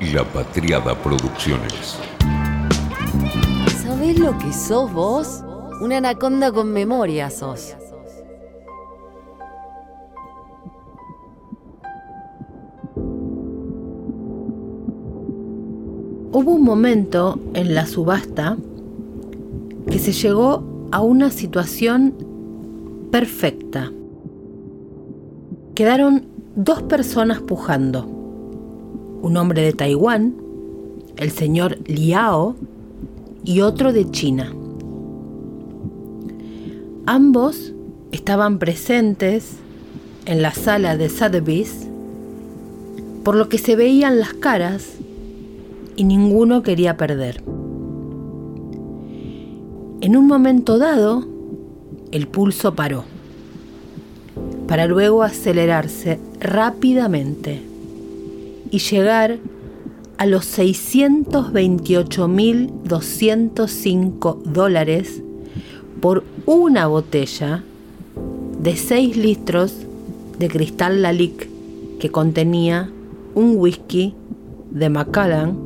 La Patriada Producciones. ¿Sabés lo que sos vos? Una anaconda con memoria sos. Hubo un momento en la subasta que se llegó a una situación perfecta. Quedaron dos personas pujando. Un hombre de Taiwán, el señor Liao, y otro de China. Ambos estaban presentes en la sala de Sotheby's, por lo que se veían las caras y ninguno quería perder. En un momento dado, el pulso paró, para luego acelerarse rápidamente y llegar a los 628.205 dólares por una botella de 6 litros de cristal Lalique que contenía un whisky de Macallan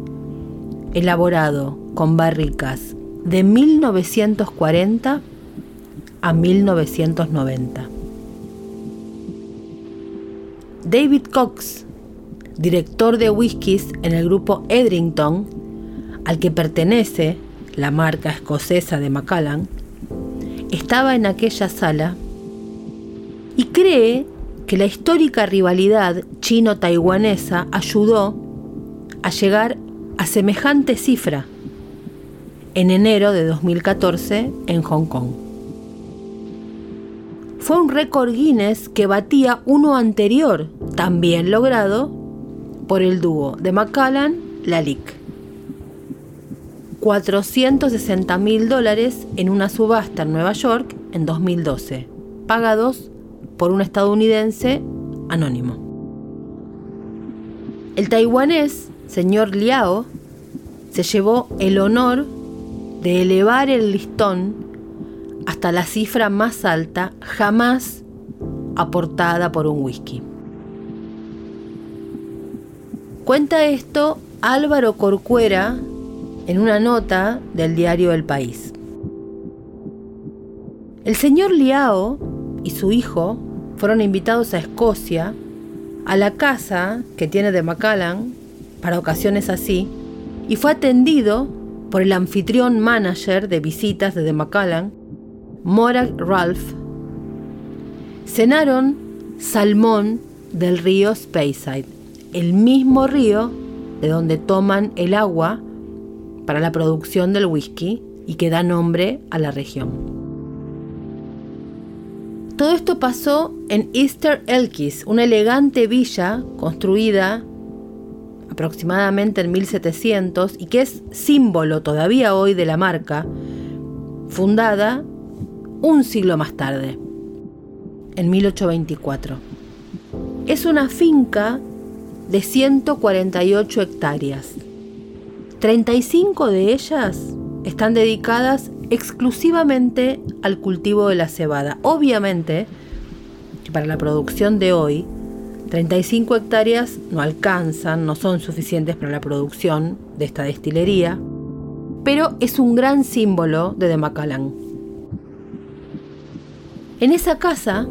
elaborado con barricas de 1940 a 1990. David Cox, director de whiskies en el grupo Edrington, al que pertenece la marca escocesa de Macallan, estaba en aquella sala y cree que la histórica rivalidad chino-taiwanesa ayudó a llegar a semejante cifra en enero de 2014 en Hong Kong. Fue un récord Guinness que batía uno anterior, también logrado por el dúo de Macallan Lalique. 460 mil dólares en una subasta en Nueva York en 2012, pagados por un estadounidense anónimo. El taiwanés, señor Liao, se llevó el honor de elevar el listón hasta la cifra más alta jamás aportada por un whisky. Cuenta esto Álvaro Corcuera en una nota del diario El País. El señor Liao y su hijo fueron invitados a Escocia, a la casa que tiene de Macallan, para ocasiones así, y fue atendido por el anfitrión manager de visitas de Macallan, Morag Ralph. Cenaron salmón del río Speyside, el mismo río de donde toman el agua para la producción del whisky y que da nombre a la región. Todo esto pasó en Easter Elkis, una elegante villa construida aproximadamente en 1700 y que es símbolo todavía hoy de la marca, fundada un siglo más tarde, en 1824. Es una finca de 148 hectáreas. 35 de ellas están dedicadas exclusivamente al cultivo de la cebada. Obviamente, para la producción de hoy, 35 hectáreas no alcanzan, no son suficientes para la producción de esta destilería, pero es un gran símbolo de Demacalán. En esa casa,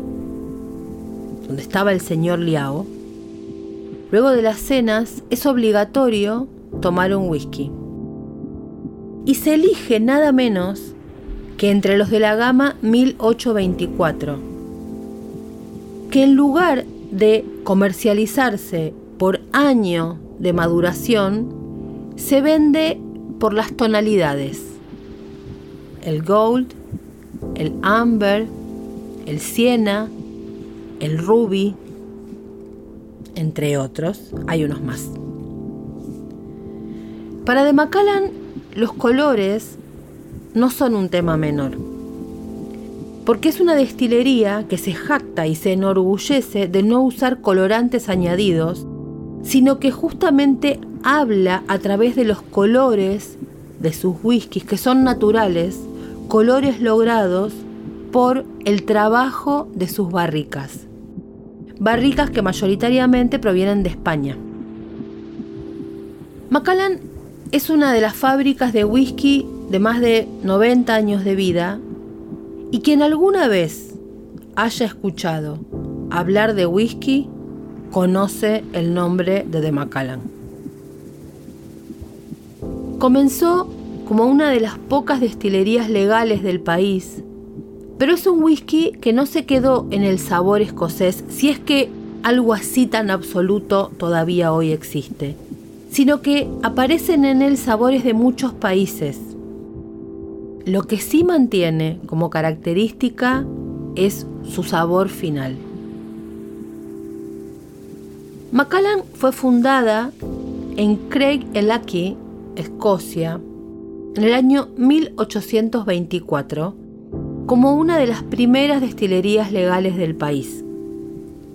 donde estaba el señor Liao, luego de las cenas es obligatorio tomar un whisky. Y se elige nada menos que entre los de la gama 1824, que en lugar de comercializarse por año de maduración, se vende por las tonalidades. El gold, el amber, el siena, el ruby, entre otros, hay unos más. Para De Macallan, los colores no son un tema menor porque es una destilería que se jacta y se enorgullece de no usar colorantes añadidos, sino que justamente habla a través de los colores de sus whiskies, que son naturales, colores logrados por el trabajo de sus barricas. Barricas que mayoritariamente provienen de España. Macallan es una de las fábricas de whisky de más de 90 años de vida y quien alguna vez haya escuchado hablar de whisky conoce el nombre de The Macallan. Comenzó como una de las pocas destilerías legales del país, pero es un whisky que no se quedó en el sabor escocés, si es que algo así tan absoluto todavía hoy existe sino que aparecen en él sabores de muchos países. Lo que sí mantiene como característica es su sabor final. Macallan fue fundada en Craig Ellachie, Escocia, en el año 1824 como una de las primeras destilerías legales del país.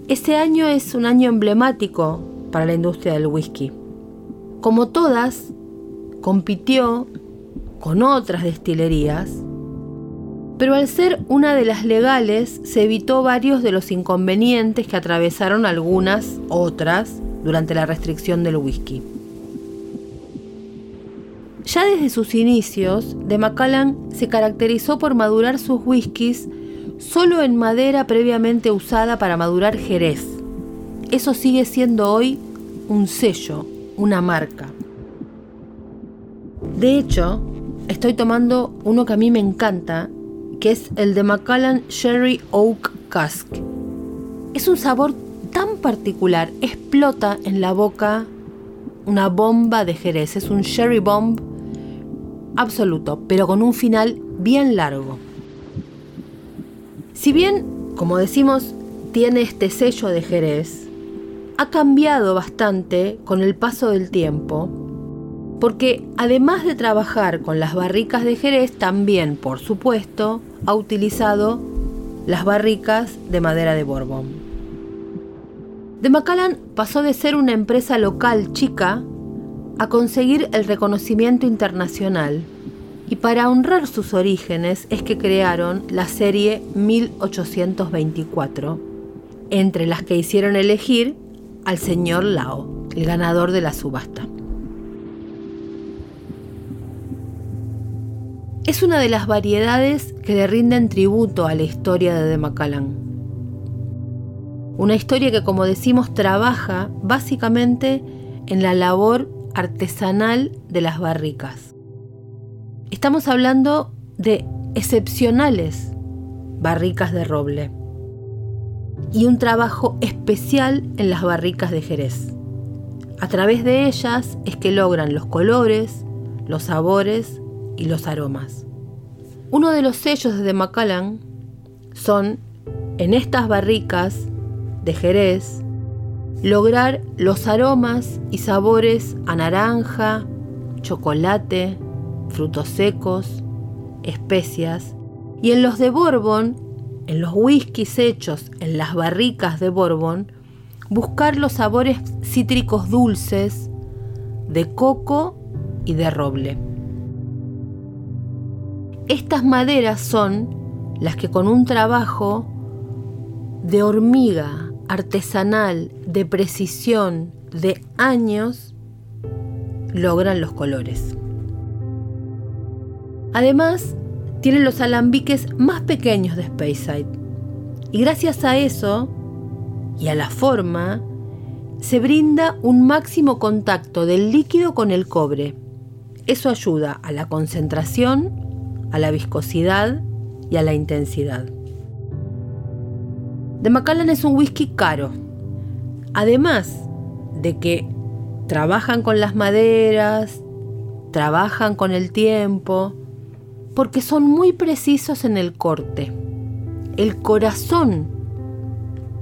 Ese año es un año emblemático para la industria del whisky. Como todas, compitió con otras destilerías, pero al ser una de las legales se evitó varios de los inconvenientes que atravesaron algunas otras durante la restricción del whisky. Ya desde sus inicios, de Macallan se caracterizó por madurar sus whiskies solo en madera previamente usada para madurar jerez. Eso sigue siendo hoy un sello una marca. De hecho, estoy tomando uno que a mí me encanta, que es el de Macallan Sherry Oak Cask. Es un sabor tan particular, explota en la boca una bomba de Jerez, es un Sherry Bomb absoluto, pero con un final bien largo. Si bien, como decimos, tiene este sello de Jerez, ha cambiado bastante con el paso del tiempo, porque además de trabajar con las barricas de Jerez, también, por supuesto, ha utilizado las barricas de madera de Borbón. De Macallan pasó de ser una empresa local chica a conseguir el reconocimiento internacional y para honrar sus orígenes es que crearon la serie 1824, entre las que hicieron elegir al señor Lao, el ganador de la subasta. Es una de las variedades que le rinden tributo a la historia de De Macallan. Una historia que, como decimos, trabaja básicamente en la labor artesanal de las barricas. Estamos hablando de excepcionales barricas de roble y un trabajo especial en las barricas de Jerez. A través de ellas es que logran los colores, los sabores y los aromas. Uno de los sellos de Macallan son, en estas barricas de Jerez, lograr los aromas y sabores a naranja, chocolate, frutos secos, especias, y en los de Bourbon en los whiskies hechos en las barricas de Bourbon, buscar los sabores cítricos dulces de coco y de roble. Estas maderas son las que con un trabajo de hormiga artesanal, de precisión, de años, logran los colores. Además, tienen los alambiques más pequeños de Speyside. Y gracias a eso y a la forma, se brinda un máximo contacto del líquido con el cobre. Eso ayuda a la concentración, a la viscosidad y a la intensidad. De Macallan es un whisky caro. Además de que trabajan con las maderas, trabajan con el tiempo, porque son muy precisos en el corte. El corazón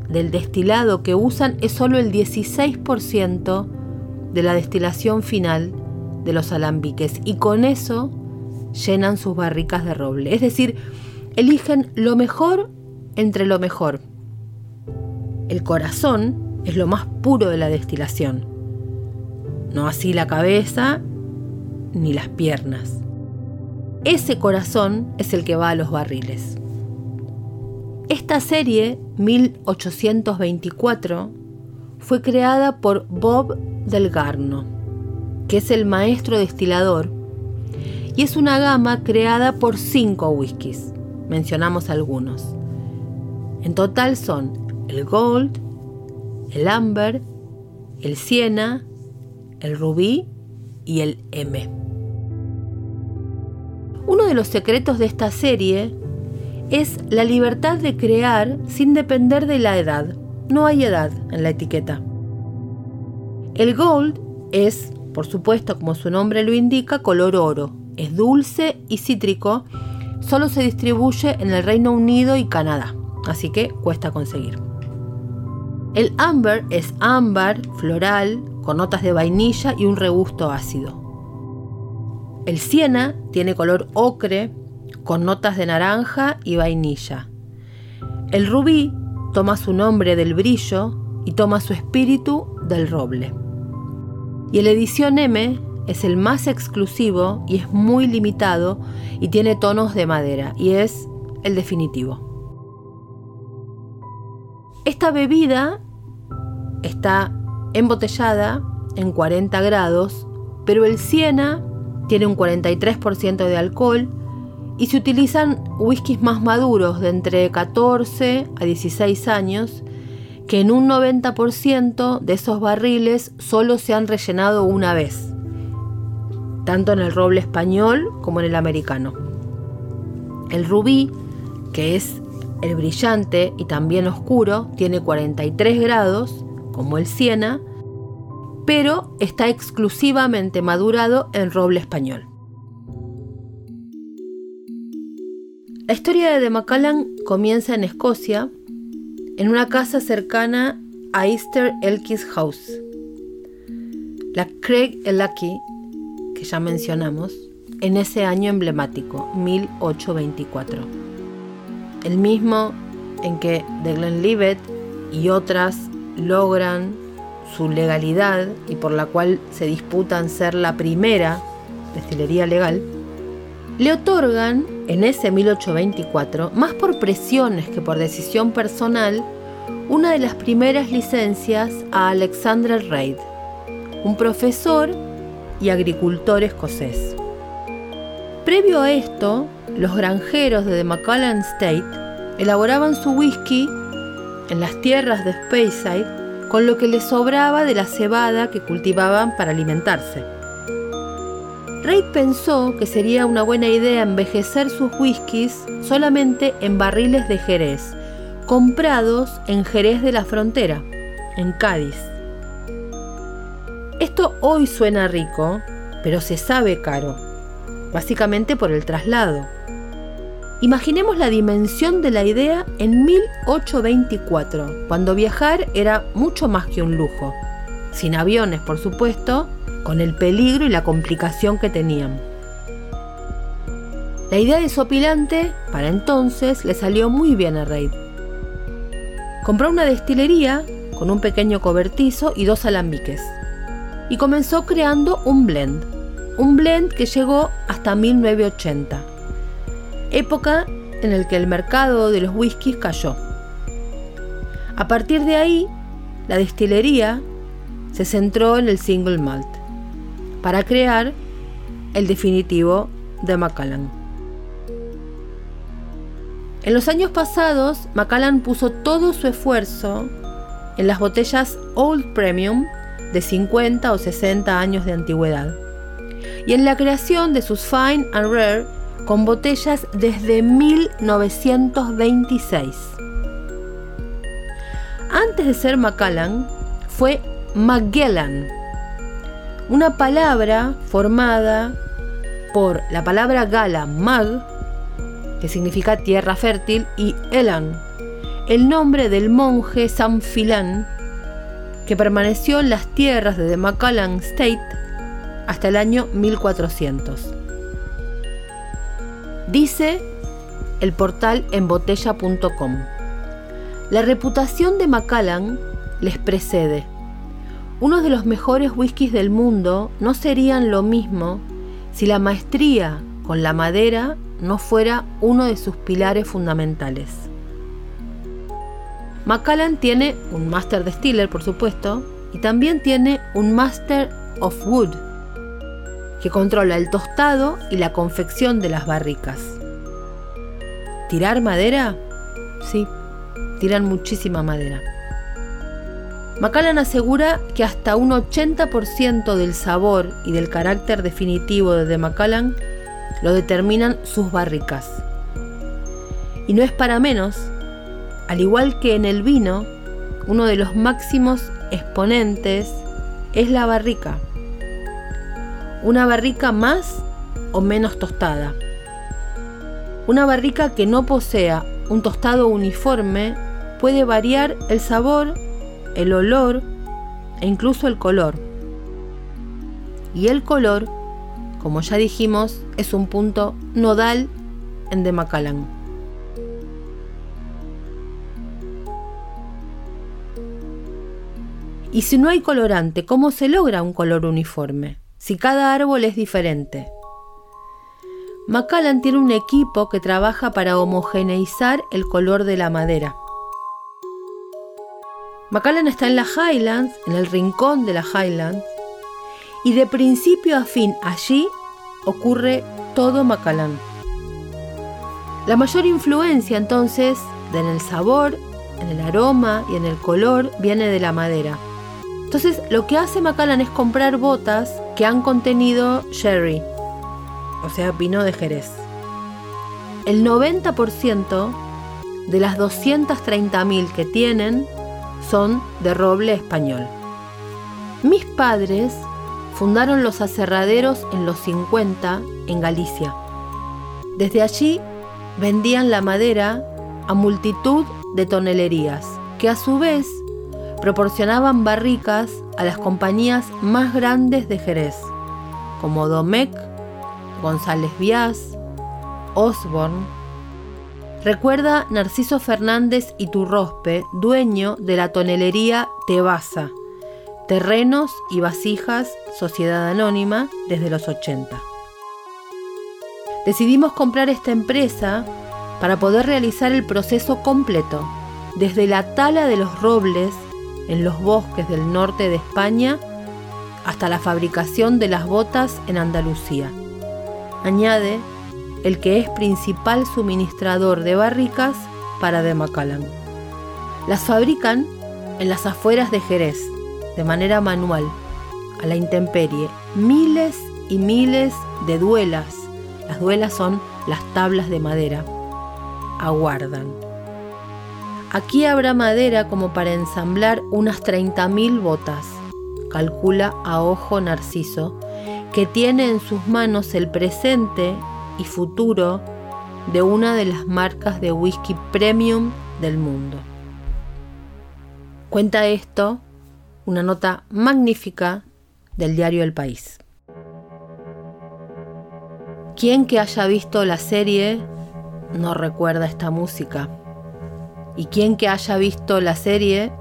del destilado que usan es solo el 16% de la destilación final de los alambiques y con eso llenan sus barricas de roble. Es decir, eligen lo mejor entre lo mejor. El corazón es lo más puro de la destilación, no así la cabeza ni las piernas. Ese corazón es el que va a los barriles. Esta serie, 1824, fue creada por Bob Delgarno. que es el maestro destilador, y es una gama creada por cinco whiskies. Mencionamos algunos. En total son el Gold, el Amber, el Siena, el Rubí y el M. Uno de los secretos de esta serie es la libertad de crear sin depender de la edad. No hay edad en la etiqueta. El Gold es, por supuesto, como su nombre lo indica, color oro. Es dulce y cítrico. Solo se distribuye en el Reino Unido y Canadá, así que cuesta conseguir. El Amber es ámbar, floral, con notas de vainilla y un regusto ácido. El Siena tiene color ocre, con notas de naranja y vainilla. El rubí toma su nombre del brillo y toma su espíritu del roble. Y el edición M es el más exclusivo y es muy limitado y tiene tonos de madera y es el definitivo. Esta bebida está embotellada en 40 grados, pero el Siena tiene un 43% de alcohol y se utilizan whiskies más maduros de entre 14 a 16 años que en un 90% de esos barriles solo se han rellenado una vez, tanto en el roble español como en el americano. El rubí, que es el brillante y también oscuro, tiene 43 grados, como el siena, pero está exclusivamente madurado en roble español. La historia de Macallan comienza en Escocia, en una casa cercana a Easter Elkis House. La Craig Lucky, que ya mencionamos, en ese año emblemático, 1824. El mismo en que The Glenlivet y otras logran su legalidad y por la cual se disputan ser la primera destilería legal, le otorgan en ese 1824, más por presiones que por decisión personal, una de las primeras licencias a Alexander Reid, un profesor y agricultor escocés. Previo a esto, los granjeros de The Macallan State elaboraban su whisky en las tierras de Speyside con lo que les sobraba de la cebada que cultivaban para alimentarse. Reid pensó que sería una buena idea envejecer sus whiskies solamente en barriles de Jerez, comprados en Jerez de la Frontera, en Cádiz. Esto hoy suena rico, pero se sabe caro, básicamente por el traslado. Imaginemos la dimensión de la idea en 1824, cuando viajar era mucho más que un lujo, sin aviones por supuesto, con el peligro y la complicación que tenían. La idea de para entonces, le salió muy bien a Reid. Compró una destilería con un pequeño cobertizo y dos alambiques. Y comenzó creando un blend. Un blend que llegó hasta 1980. Época en la que el mercado de los whiskies cayó. A partir de ahí, la destilería se centró en el single malt para crear el definitivo de Macallan. En los años pasados, Macallan puso todo su esfuerzo en las botellas Old Premium de 50 o 60 años de antigüedad y en la creación de sus Fine and Rare con botellas desde 1926. Antes de ser Macallan, fue Magellan una palabra formada por la palabra gala mag, que significa tierra fértil, y Elan, el nombre del monje San Filán, que permaneció en las tierras de The Macallan State hasta el año 1400. Dice el portal embotella.com. La reputación de Macallan les precede uno de los mejores whiskies del mundo no serían lo mismo si la maestría con la madera no fuera uno de sus pilares fundamentales. Macallan tiene un Master Distiller, por supuesto, y también tiene un Master of Wood, que controla el tostado y la confección de las barricas. ¿Tirar madera? Sí, tiran muchísima madera. Macallan asegura que hasta un 80% del sabor y del carácter definitivo de Macallan lo determinan sus barricas. Y no es para menos, al igual que en el vino, uno de los máximos exponentes es la barrica. Una barrica más o menos tostada. Una barrica que no posea un tostado uniforme puede variar el sabor, el olor e incluso el color. Y el color, como ya dijimos, es un punto nodal en De Macallan. Y si no hay colorante, ¿cómo se logra un color uniforme? Si cada árbol es diferente. Macallan tiene un equipo que trabaja para homogeneizar el color de la madera. Macallan está en la Highlands, en el rincón de la Highlands, y de principio a fin allí ocurre todo Macallan. La mayor influencia entonces en el sabor, en el aroma y en el color viene de la madera. Entonces lo que hace Macallan es comprar botas que han contenido sherry, o sea, vino de Jerez. El 90% de las 230.000 que tienen son de roble español. Mis padres fundaron los aserraderos en los 50 en Galicia. Desde allí vendían la madera a multitud de tonelerías, que a su vez proporcionaban barricas a las compañías más grandes de Jerez, como Domecq, González Víaz, Osborne. Recuerda Narciso Fernández Iturrospe, dueño de la tonelería Tebasa, Terrenos y Vasijas, Sociedad Anónima, desde los 80. Decidimos comprar esta empresa para poder realizar el proceso completo, desde la tala de los robles en los bosques del norte de España hasta la fabricación de las botas en Andalucía. Añade el que es principal suministrador de barricas para de Macallan. Las fabrican en las afueras de Jerez, de manera manual, a la intemperie, miles y miles de duelas. Las duelas son las tablas de madera. Aguardan. Aquí habrá madera como para ensamblar unas 30.000 botas, calcula a ojo Narciso, que tiene en sus manos el presente y futuro de una de las marcas de whisky premium del mundo. Cuenta esto una nota magnífica del diario El País. Quien que haya visto la serie no recuerda esta música y quien que haya visto la serie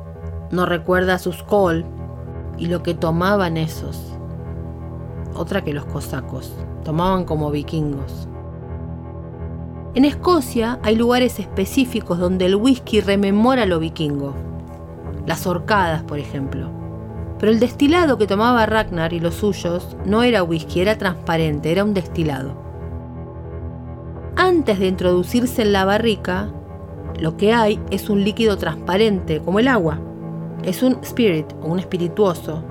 no recuerda sus col y lo que tomaban esos. Otra que los cosacos, tomaban como vikingos. En Escocia hay lugares específicos donde el whisky rememora lo vikingo. Las horcadas, por ejemplo. Pero el destilado que tomaba Ragnar y los suyos no era whisky, era transparente, era un destilado. Antes de introducirse en la barrica, lo que hay es un líquido transparente, como el agua. Es un spirit o un espirituoso.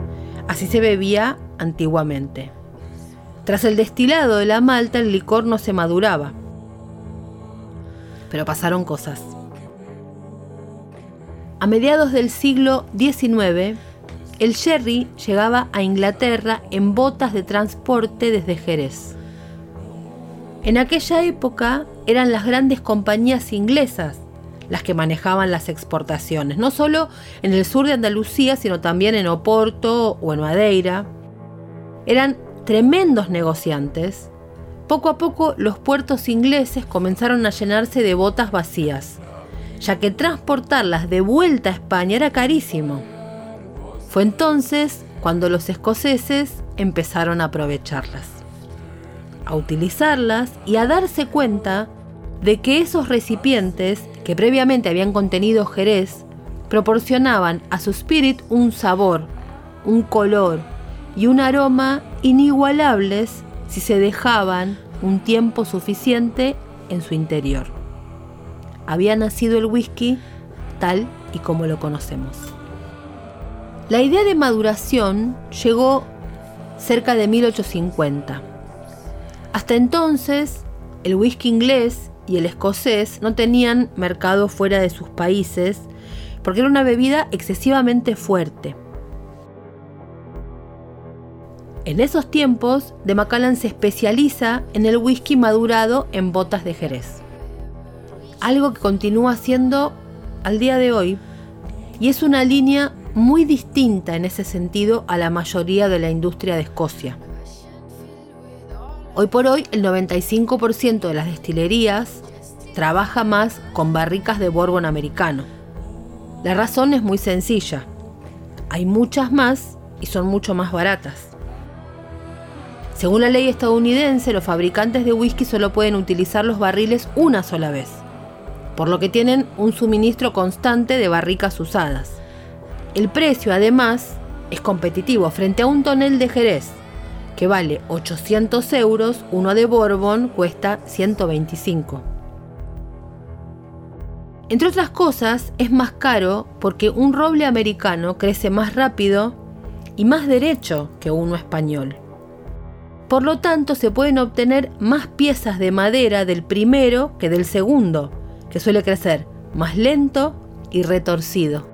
Así se bebía antiguamente. Tras el destilado de la malta, el licor no se maduraba. Pero pasaron cosas. A mediados del siglo XIX, el sherry llegaba a Inglaterra en botas de transporte desde Jerez. En aquella época eran las grandes compañías inglesas las que manejaban las exportaciones, no solo en el sur de Andalucía, sino también en Oporto o en Madeira. Eran tremendos negociantes. Poco a poco los puertos ingleses comenzaron a llenarse de botas vacías, ya que transportarlas de vuelta a España era carísimo. Fue entonces cuando los escoceses empezaron a aprovecharlas, a utilizarlas y a darse cuenta de que esos recipientes que previamente habían contenido jerez, proporcionaban a su spirit un sabor, un color y un aroma inigualables si se dejaban un tiempo suficiente en su interior. Había nacido el whisky tal y como lo conocemos. La idea de maduración llegó cerca de 1850. Hasta entonces, el whisky inglés y el escocés no tenían mercado fuera de sus países porque era una bebida excesivamente fuerte. En esos tiempos, de Macallan se especializa en el whisky madurado en botas de Jerez. Algo que continúa siendo al día de hoy y es una línea muy distinta en ese sentido a la mayoría de la industria de Escocia. Hoy por hoy el 95% de las destilerías trabaja más con barricas de Bourbon americano. La razón es muy sencilla. Hay muchas más y son mucho más baratas. Según la ley estadounidense, los fabricantes de whisky solo pueden utilizar los barriles una sola vez, por lo que tienen un suministro constante de barricas usadas. El precio, además, es competitivo frente a un tonel de Jerez, que vale 800 euros, uno de Bourbon cuesta 125. Entre otras cosas, es más caro porque un roble americano crece más rápido y más derecho que uno español. Por lo tanto, se pueden obtener más piezas de madera del primero que del segundo, que suele crecer más lento y retorcido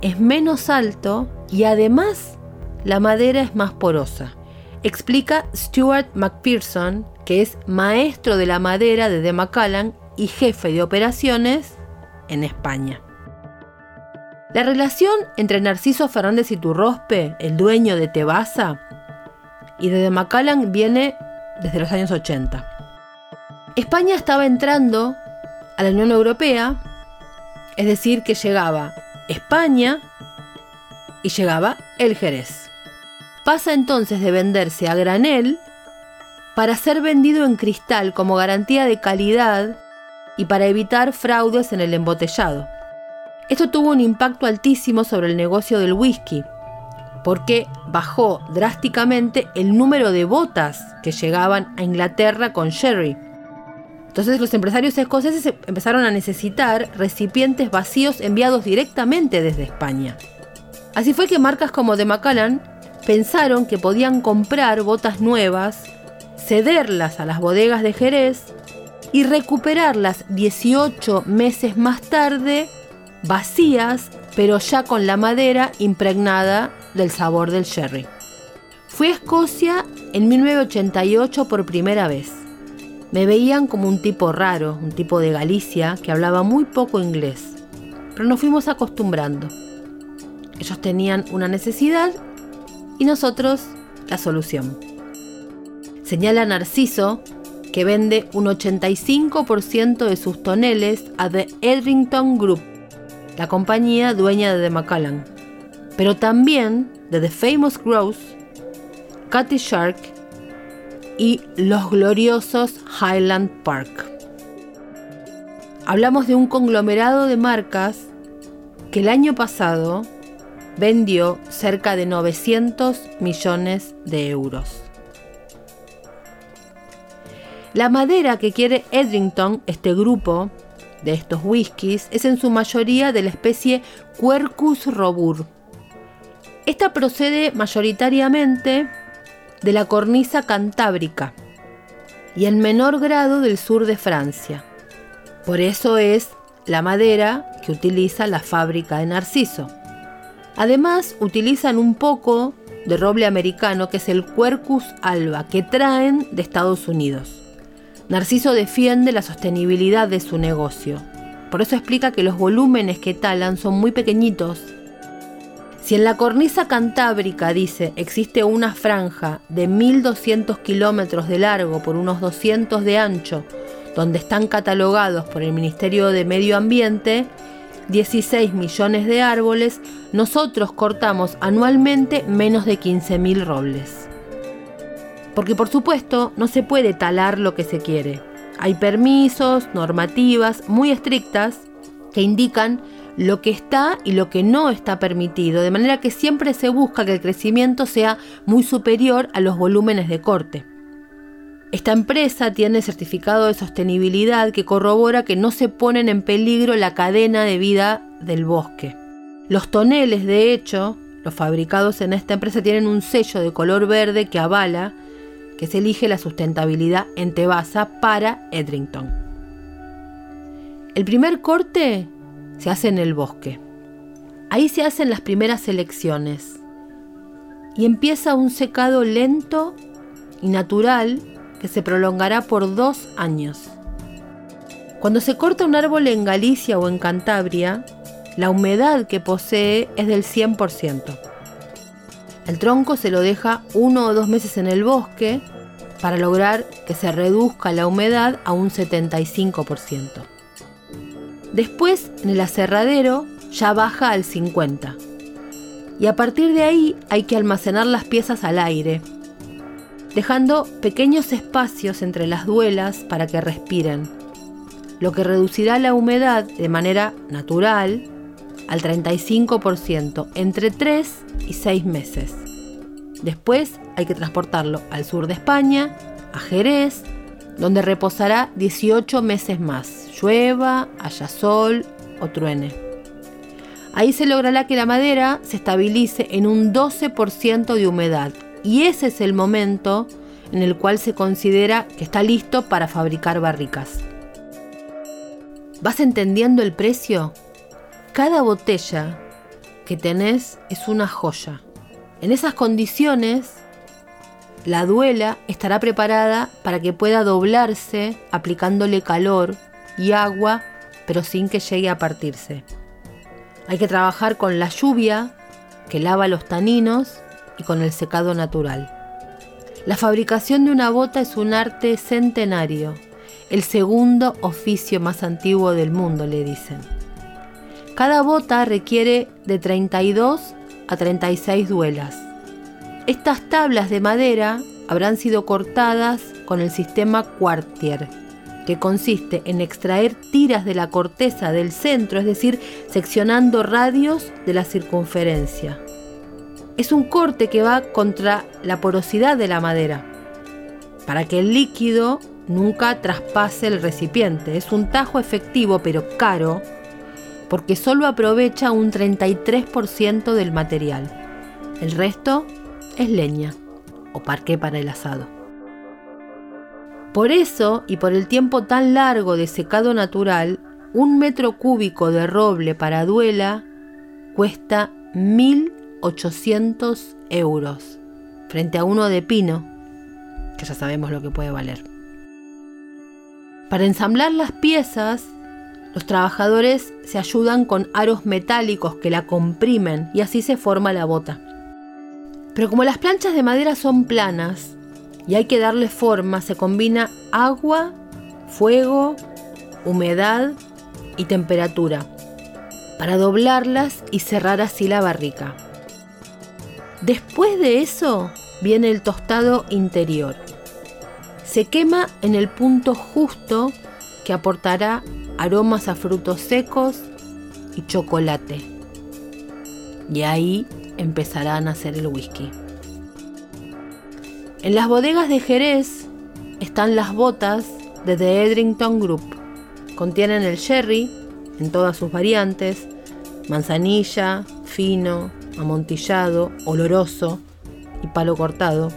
es menos alto y además la madera es más porosa. Explica Stuart McPherson, que es maestro de la madera de De Macallan y jefe de operaciones en España. La relación entre Narciso Fernández y Turrospe, el dueño de Tebasa, y De Macallan viene desde los años 80. España estaba entrando a la Unión Europea, es decir, que llegaba España y llegaba el Jerez. Pasa entonces de venderse a granel para ser vendido en cristal como garantía de calidad y para evitar fraudes en el embotellado. Esto tuvo un impacto altísimo sobre el negocio del whisky, porque bajó drásticamente el número de botas que llegaban a Inglaterra con sherry. Entonces los empresarios escoceses empezaron a necesitar recipientes vacíos enviados directamente desde España. Así fue que marcas como de Macallan pensaron que podían comprar botas nuevas, cederlas a las bodegas de Jerez y recuperarlas 18 meses más tarde vacías, pero ya con la madera impregnada del sabor del sherry. Fui a Escocia en 1988 por primera vez. Me veían como un tipo raro, un tipo de Galicia que hablaba muy poco inglés, pero nos fuimos acostumbrando. Ellos tenían una necesidad y nosotros la solución. Señala Narciso que vende un 85% de sus toneles a The Edrington Group, la compañía dueña de The Macallan, pero también de The Famous Grouse, Cathy Shark y los gloriosos Highland Park. Hablamos de un conglomerado de marcas que el año pasado vendió cerca de 900 millones de euros. La madera que quiere Edrington, este grupo de estos whiskies, es en su mayoría de la especie Quercus robur. Esta procede mayoritariamente de la cornisa cantábrica y en menor grado del sur de Francia. Por eso es la madera que utiliza la fábrica de Narciso. Además, utilizan un poco de roble americano que es el Quercus alba que traen de Estados Unidos. Narciso defiende la sostenibilidad de su negocio. Por eso explica que los volúmenes que talan son muy pequeñitos si en la cornisa cantábrica, dice, existe una franja de 1.200 kilómetros de largo por unos 200 de ancho, donde están catalogados por el Ministerio de Medio Ambiente 16 millones de árboles, nosotros cortamos anualmente menos de 15.000 robles. Porque por supuesto no se puede talar lo que se quiere. Hay permisos, normativas muy estrictas que indican lo que está y lo que no está permitido, de manera que siempre se busca que el crecimiento sea muy superior a los volúmenes de corte. Esta empresa tiene certificado de sostenibilidad que corrobora que no se ponen en peligro la cadena de vida del bosque. Los toneles, de hecho, los fabricados en esta empresa tienen un sello de color verde que avala que se elige la sustentabilidad en Tebasa para Edrington. El primer corte se hace en el bosque. Ahí se hacen las primeras selecciones y empieza un secado lento y natural que se prolongará por dos años. Cuando se corta un árbol en Galicia o en Cantabria, la humedad que posee es del 100%. El tronco se lo deja uno o dos meses en el bosque para lograr que se reduzca la humedad a un 75%. Después, en el aserradero, ya baja al 50%. Y a partir de ahí hay que almacenar las piezas al aire, dejando pequeños espacios entre las duelas para que respiren, lo que reducirá la humedad de manera natural al 35% entre 3 y 6 meses. Después hay que transportarlo al sur de España, a Jerez, donde reposará 18 meses más, llueva, haya sol o truene. Ahí se logrará que la madera se estabilice en un 12% de humedad, y ese es el momento en el cual se considera que está listo para fabricar barricas. ¿Vas entendiendo el precio? Cada botella que tenés es una joya. En esas condiciones, la duela estará preparada para que pueda doblarse aplicándole calor y agua, pero sin que llegue a partirse. Hay que trabajar con la lluvia que lava los taninos y con el secado natural. La fabricación de una bota es un arte centenario, el segundo oficio más antiguo del mundo, le dicen. Cada bota requiere de 32 a 36 duelas. Estas tablas de madera habrán sido cortadas con el sistema Quartier, que consiste en extraer tiras de la corteza del centro, es decir, seccionando radios de la circunferencia. Es un corte que va contra la porosidad de la madera, para que el líquido nunca traspase el recipiente. Es un tajo efectivo pero caro, porque solo aprovecha un 33% del material. El resto es leña o parqué para el asado. Por eso, y por el tiempo tan largo de secado natural, un metro cúbico de roble para duela cuesta 1.800 euros, frente a uno de pino, que ya sabemos lo que puede valer. Para ensamblar las piezas, los trabajadores se ayudan con aros metálicos que la comprimen y así se forma la bota. Pero como las planchas de madera son planas y hay que darle forma, se combina agua, fuego, humedad y temperatura para doblarlas y cerrar así la barrica. Después de eso viene el tostado interior. Se quema en el punto justo que aportará aromas a frutos secos y chocolate. Y ahí empezará a nacer el whisky. En las bodegas de Jerez están las botas de The Edrington Group. Contienen el sherry en todas sus variantes, manzanilla, fino, amontillado, oloroso y palo cortado.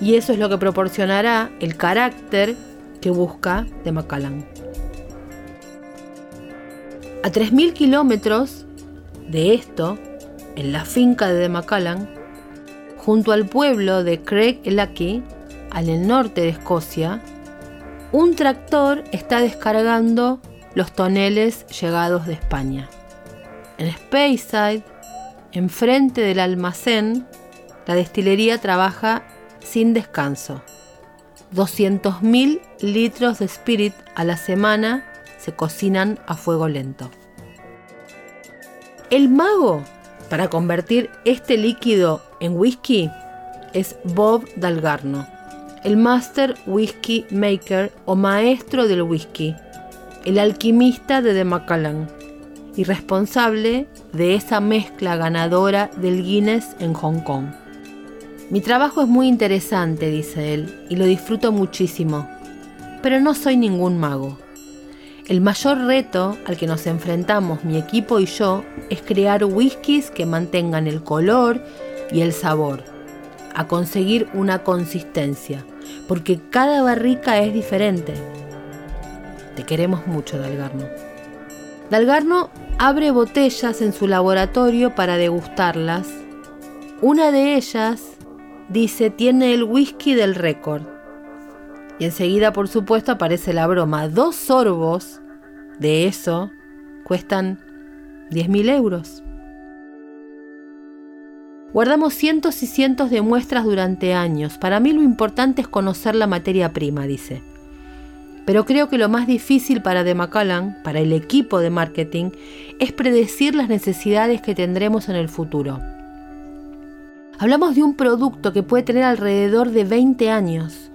Y eso es lo que proporcionará el carácter que busca de Macallan. A 3.000 kilómetros de esto, en la finca de Macallan, junto al pueblo de Craig Lucky, al norte de Escocia, un tractor está descargando los toneles llegados de España. En Speyside, enfrente del almacén, la destilería trabaja sin descanso. 200.000 litros de spirit a la semana se cocinan a fuego lento. El mago para convertir este líquido en whisky es Bob Dalgarno, el Master Whisky Maker o maestro del whisky, el alquimista de The Macallan. Y responsable de esa mezcla ganadora del Guinness en Hong Kong. Mi trabajo es muy interesante, dice él, y lo disfruto muchísimo, pero no soy ningún mago. El mayor reto al que nos enfrentamos mi equipo y yo es crear whiskies que mantengan el color y el sabor, a conseguir una consistencia, porque cada barrica es diferente. Te queremos mucho, Dalgarno. Dalgarno abre botellas en su laboratorio para degustarlas. Una de ellas, dice, tiene el whisky del récord. Y enseguida, por supuesto, aparece la broma. Dos sorbos de eso cuestan 10.000 euros. Guardamos cientos y cientos de muestras durante años. Para mí lo importante es conocer la materia prima, dice. Pero creo que lo más difícil para The Macallan, para el equipo de marketing, es predecir las necesidades que tendremos en el futuro. Hablamos de un producto que puede tener alrededor de 20 años,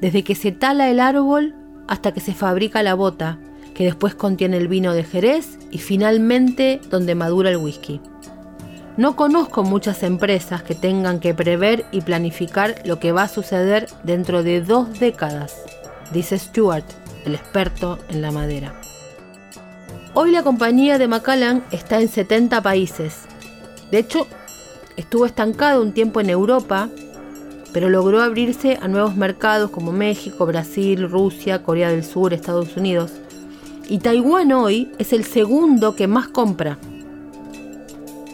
desde que se tala el árbol hasta que se fabrica la bota, que después contiene el vino de Jerez y finalmente donde madura el whisky. No conozco muchas empresas que tengan que prever y planificar lo que va a suceder dentro de dos décadas, dice Stuart, el experto en la madera. Hoy la compañía de Macallan está en 70 países. De hecho, estuvo estancado un tiempo en Europa, pero logró abrirse a nuevos mercados como México, Brasil, Rusia, Corea del Sur, Estados Unidos. Y Taiwán hoy es el segundo que más compra.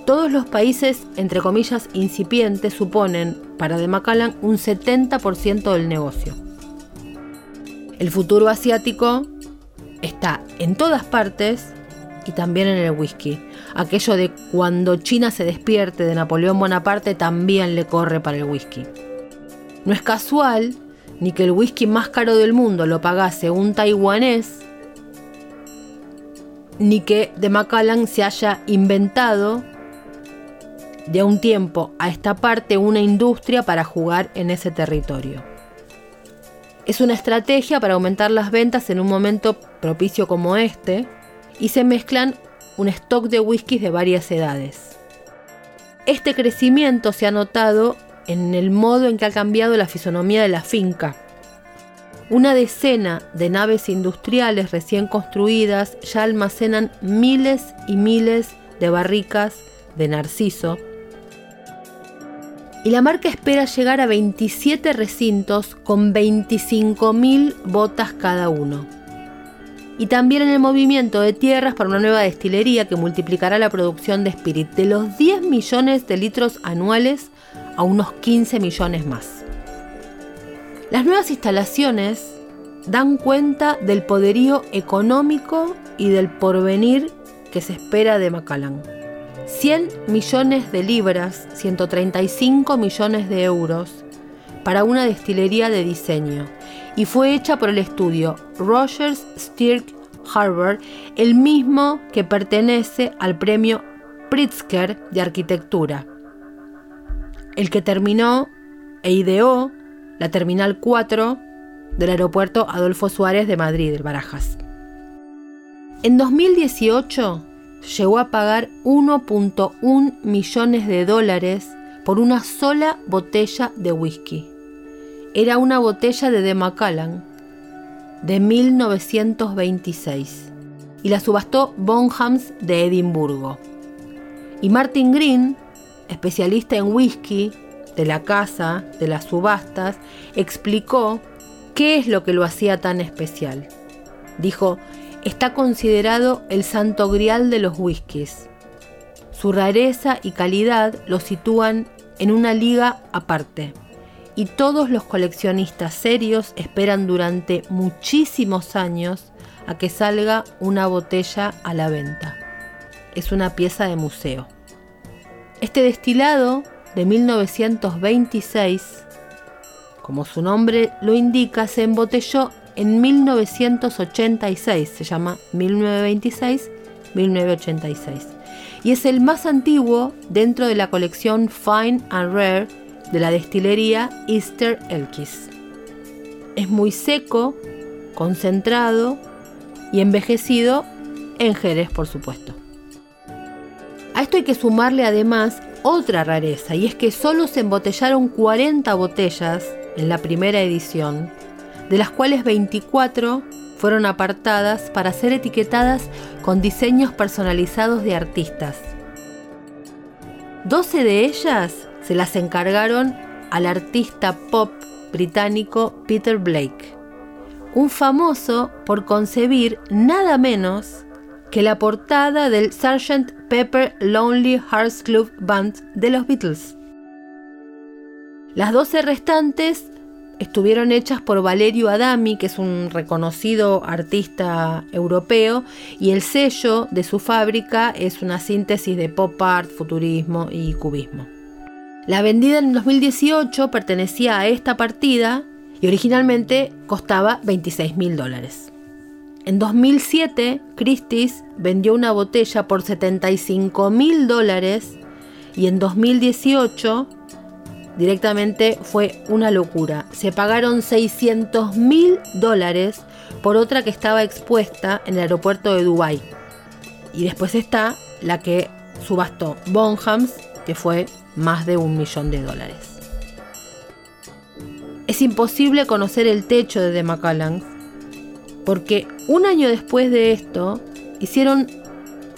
Todos los países, entre comillas, incipientes suponen para The Macallan un 70% del negocio. El futuro asiático está en todas partes y también en el whisky. Aquello de cuando China se despierte de Napoleón Bonaparte también le corre para el whisky. No es casual ni que el whisky más caro del mundo lo pagase un taiwanés, ni que de Macallan se haya inventado de un tiempo a esta parte una industria para jugar en ese territorio. Es una estrategia para aumentar las ventas en un momento propicio como este y se mezclan un stock de whiskies de varias edades. Este crecimiento se ha notado en el modo en que ha cambiado la fisonomía de la finca. Una decena de naves industriales recién construidas ya almacenan miles y miles de barricas de narciso y la marca espera llegar a 27 recintos con 25.000 botas cada uno. Y también en el movimiento de tierras para una nueva destilería que multiplicará la producción de Spirit de los 10 millones de litros anuales a unos 15 millones más. Las nuevas instalaciones dan cuenta del poderío económico y del porvenir que se espera de Macallan. 100 millones de libras, 135 millones de euros, para una destilería de diseño, y fue hecha por el estudio Rogers Stirk Harvard, el mismo que pertenece al premio Pritzker de arquitectura, el que terminó e ideó la Terminal 4 del aeropuerto Adolfo Suárez de Madrid, el Barajas. En 2018, llegó a pagar 1.1 millones de dólares por una sola botella de whisky. Era una botella de The Macallan de 1926 y la subastó Bonhams de Edimburgo. Y Martin Green, especialista en whisky de la casa de las subastas, explicó qué es lo que lo hacía tan especial. Dijo, está considerado el santo grial de los whiskies. Su rareza y calidad lo sitúan en una liga aparte. Y todos los coleccionistas serios esperan durante muchísimos años a que salga una botella a la venta. Es una pieza de museo. Este destilado de 1926, como su nombre lo indica, se embotelló en 1986, se llama 1926-1986, y es el más antiguo dentro de la colección Fine and Rare de la destilería Easter Elkis. Es muy seco, concentrado y envejecido en Jerez, por supuesto. A esto hay que sumarle además otra rareza, y es que solo se embotellaron 40 botellas en la primera edición, de las cuales 24 fueron apartadas para ser etiquetadas con diseños personalizados de artistas. 12 de ellas se las encargaron al artista pop británico Peter Blake, un famoso por concebir nada menos que la portada del Sgt. Pepper Lonely Hearts Club Band de los Beatles. Las 12 restantes estuvieron hechas por Valerio Adami, que es un reconocido artista europeo, y el sello de su fábrica es una síntesis de pop art, futurismo y cubismo. La vendida en 2018 pertenecía a esta partida y originalmente costaba 26 mil dólares. En 2007, Christie's vendió una botella por 75 mil dólares y en 2018 directamente fue una locura. Se pagaron 600 mil dólares por otra que estaba expuesta en el aeropuerto de Dubái. Y después está la que subastó Bonhams, que fue más de un millón de dólares. Es imposible conocer el techo de The Macallan porque un año después de esto hicieron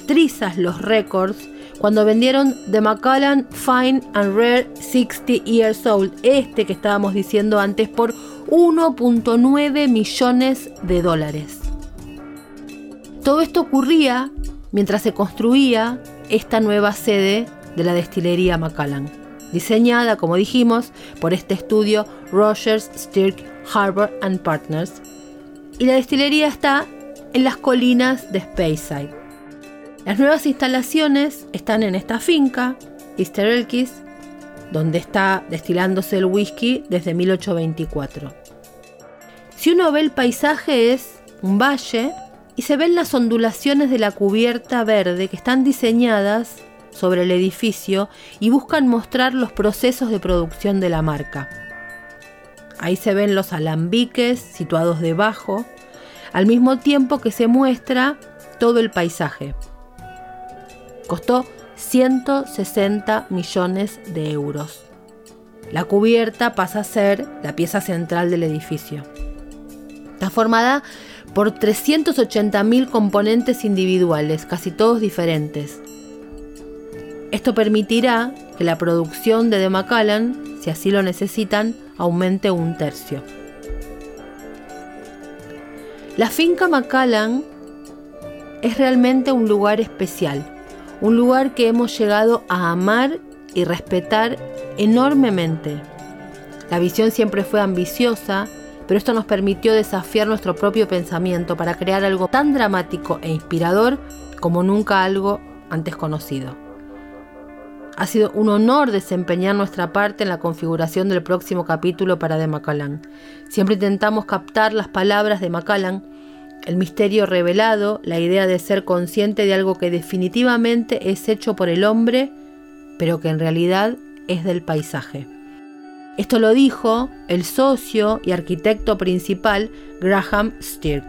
trizas los récords cuando vendieron The Macallan Fine and Rare 60 Years Old, este que estábamos diciendo antes, por 1.9 millones de dólares. Todo esto ocurría mientras se construía esta nueva sede de la destilería Macallan, diseñada, como dijimos, por este estudio Rogers, Stirk, Harbor and Partners. Y la destilería está en las colinas de Speyside. Las nuevas instalaciones están en esta finca, Easter Elkis, donde está destilándose el whisky desde 1824. Si uno ve el paisaje es un valle y se ven las ondulaciones de la cubierta verde que están diseñadas sobre el edificio y buscan mostrar los procesos de producción de la marca. Ahí se ven los alambiques situados debajo, al mismo tiempo que se muestra todo el paisaje. Costó 160 millones de euros. La cubierta pasa a ser la pieza central del edificio. Está formada por 380.000 componentes individuales, casi todos diferentes, esto permitirá que la producción de The Macallan, si así lo necesitan, aumente un tercio. La finca Macallan es realmente un lugar especial, un lugar que hemos llegado a amar y respetar enormemente. La visión siempre fue ambiciosa, pero esto nos permitió desafiar nuestro propio pensamiento para crear algo tan dramático e inspirador como nunca algo antes conocido. Ha sido un honor desempeñar nuestra parte en la configuración del próximo capítulo para de Macallan. Siempre intentamos captar las palabras de Macallan, el misterio revelado, la idea de ser consciente de algo que definitivamente es hecho por el hombre, pero que en realidad es del paisaje. Esto lo dijo el socio y arquitecto principal Graham Stirk.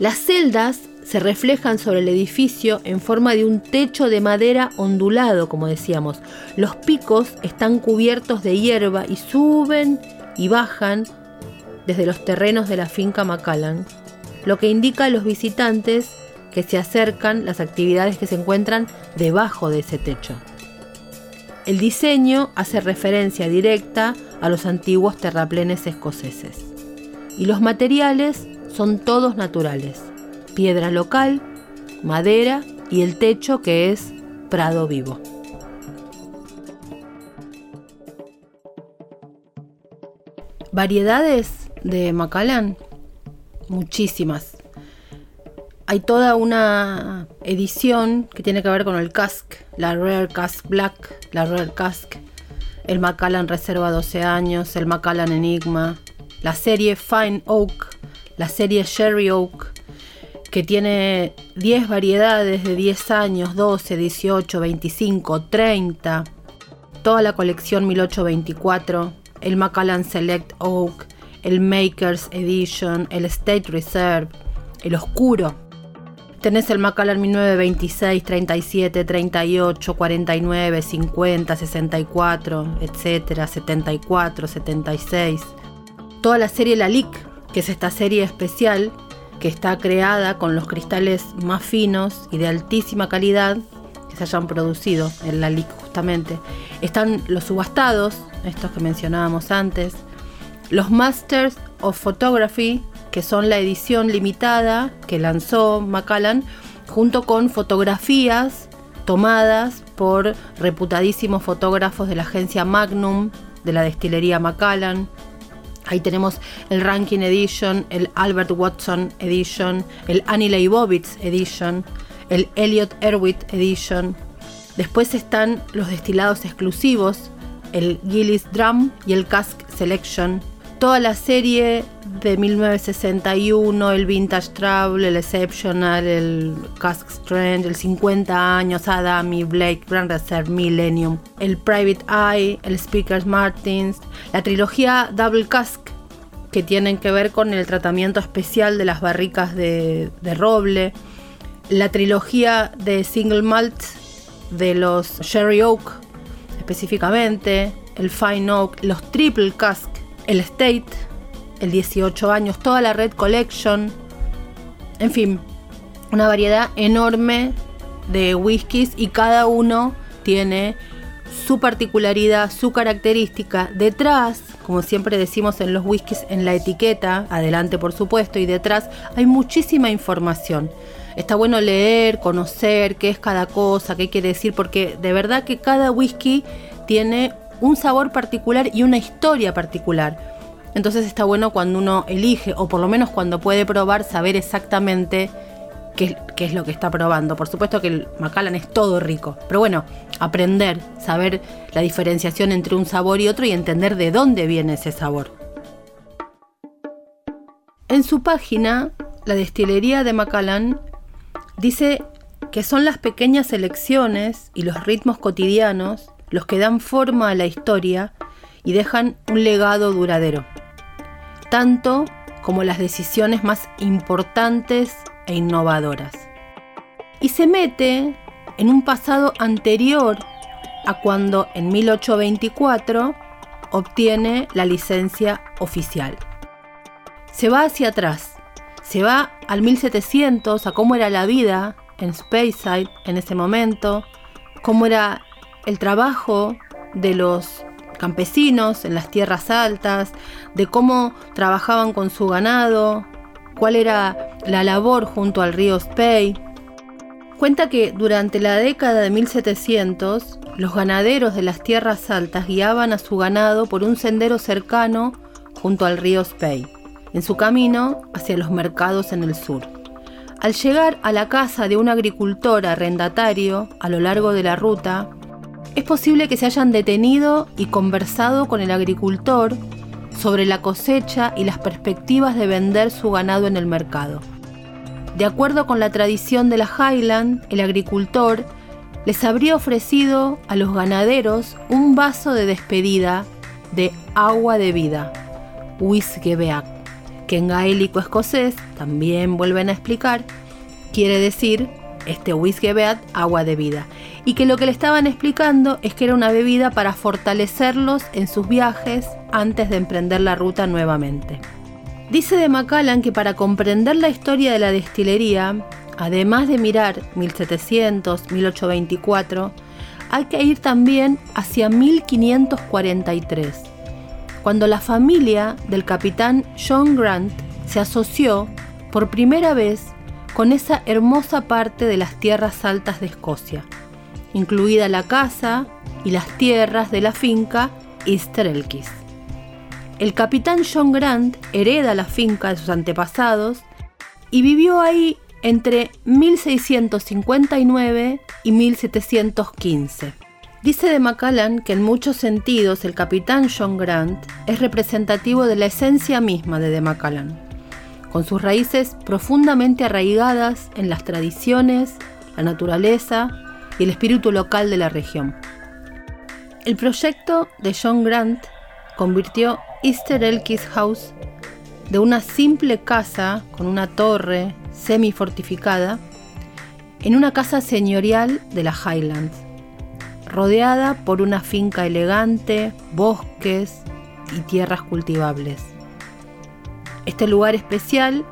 Las celdas se reflejan sobre el edificio en forma de un techo de madera ondulado, como decíamos. Los picos están cubiertos de hierba y suben y bajan desde los terrenos de la finca Macallan, lo que indica a los visitantes que se acercan las actividades que se encuentran debajo de ese techo. El diseño hace referencia directa a los antiguos terraplenes escoceses y los materiales son todos naturales piedra local, madera y el techo que es prado vivo. Variedades de Macallan, muchísimas. Hay toda una edición que tiene que ver con el cask, la Rare Cask Black, la Rare Cask, el Macallan Reserva 12 años, el Macallan Enigma, la serie Fine Oak, la serie Sherry Oak, que tiene 10 variedades de 10 años, 12, 18, 25, 30, toda la colección 1824, el Macallan Select Oak, el Makers Edition, el State Reserve, el Oscuro. Tenés el Macallan 1926, 37, 38, 49, 50, 64, etcétera, 74, 76. Toda la serie La que es esta serie especial que está creada con los cristales más finos y de altísima calidad que se hayan producido en la LIC justamente. Están los subastados, estos que mencionábamos antes, los Masters of Photography, que son la edición limitada que lanzó Macallan, junto con fotografías tomadas por reputadísimos fotógrafos de la agencia Magnum, de la destilería Macallan. Ahí tenemos el Ranking Edition, el Albert Watson Edition, el Annie Leibovitz Edition, el Elliot Erwitt Edition. Después están los destilados exclusivos, el Gillis Drum y el Cask Selection. Toda la serie de 1961, el Vintage Travel, el Exceptional, el Cask Strand, el 50 años, Adami, Blake, Grand Reserve, Millennium, el Private Eye, el Speakers Martins, la trilogía Double Cask, que tienen que ver con el tratamiento especial de las barricas de, de roble, la trilogía de Single Malt de los Sherry Oak específicamente, el Fine Oak, los Triple Cask, el State, el 18 años, toda la Red Collection, en fin, una variedad enorme de whiskies y cada uno tiene su particularidad, su característica. Detrás, como siempre decimos en los whiskies, en la etiqueta, adelante por supuesto, y detrás hay muchísima información. Está bueno leer, conocer qué es cada cosa, qué quiere decir, porque de verdad que cada whisky tiene un sabor particular y una historia particular. Entonces está bueno cuando uno elige, o por lo menos cuando puede probar, saber exactamente qué, es lo que está probando. Por supuesto que el Macallan es todo rico, pero bueno, aprender, saber la diferenciación entre un sabor y otro y entender de dónde viene ese sabor. En su página, la destilería de Macallan dice que son las pequeñas elecciones y los ritmos cotidianos los que dan forma a la historia y dejan un legado duradero tanto como las decisiones más importantes e innovadoras. Y se mete en un pasado anterior a cuando en 1824 obtiene la licencia oficial. Se va hacia atrás, se va al 1700 a cómo era la vida en Speyside en ese momento, cómo era el trabajo de los campesinos en las tierras altas, de cómo trabajaban con su ganado, cuál era la labor junto al río Spey. Cuenta que durante la década de 1700, los ganaderos de las tierras altas guiaban a su ganado por un sendero cercano junto al río Spey, en su camino hacia los mercados en el sur. Al llegar a la casa de un agricultor arrendatario a lo largo de la ruta, es posible que se hayan detenido y conversado con el agricultor sobre la cosecha y las perspectivas de vender su ganado en el mercado. De acuerdo con la tradición de la Highland, el agricultor les habría ofrecido a los ganaderos un vaso de despedida de agua de vida, Wisgebeak, que en gaélico escocés, también vuelven a explicar, quiere decir este Wisgebeat agua de vida, y que lo que le estaban explicando es que era una bebida para fortalecerlos en sus viajes antes de emprender la ruta nuevamente. Dice de Macallan que para comprender la historia de la destilería, además de mirar 1700, 1824, hay que ir también hacia 1543, cuando la familia del capitán John Grant se asoció por primera vez con esa hermosa parte de las tierras altas de Escocia incluida la casa y las tierras de la finca Elkis. El capitán John Grant hereda la finca de sus antepasados y vivió ahí entre 1659 y 1715. Dice de Macallan que en muchos sentidos el capitán John Grant es representativo de la esencia misma de de Macallan, con sus raíces profundamente arraigadas en las tradiciones, la naturaleza y el espíritu local de la región. El proyecto de John Grant convirtió Easter Elkis House de una simple casa con una torre semi-fortificada en una casa señorial de las Highlands, rodeada por una finca elegante, bosques y tierras cultivables. Este lugar especial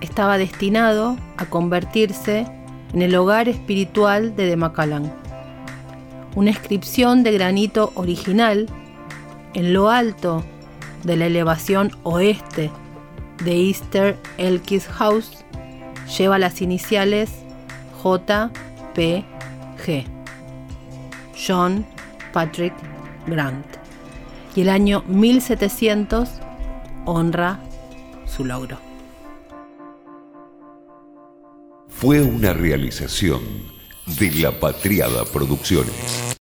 estaba destinado a convertirse en el hogar espiritual de Demacalán. Una inscripción de granito original en lo alto de la elevación oeste de Easter Elkis House lleva las iniciales JPG. John Patrick Grant. Y el año 1700 honra su logro. Fue una realización de La Patriada Producciones.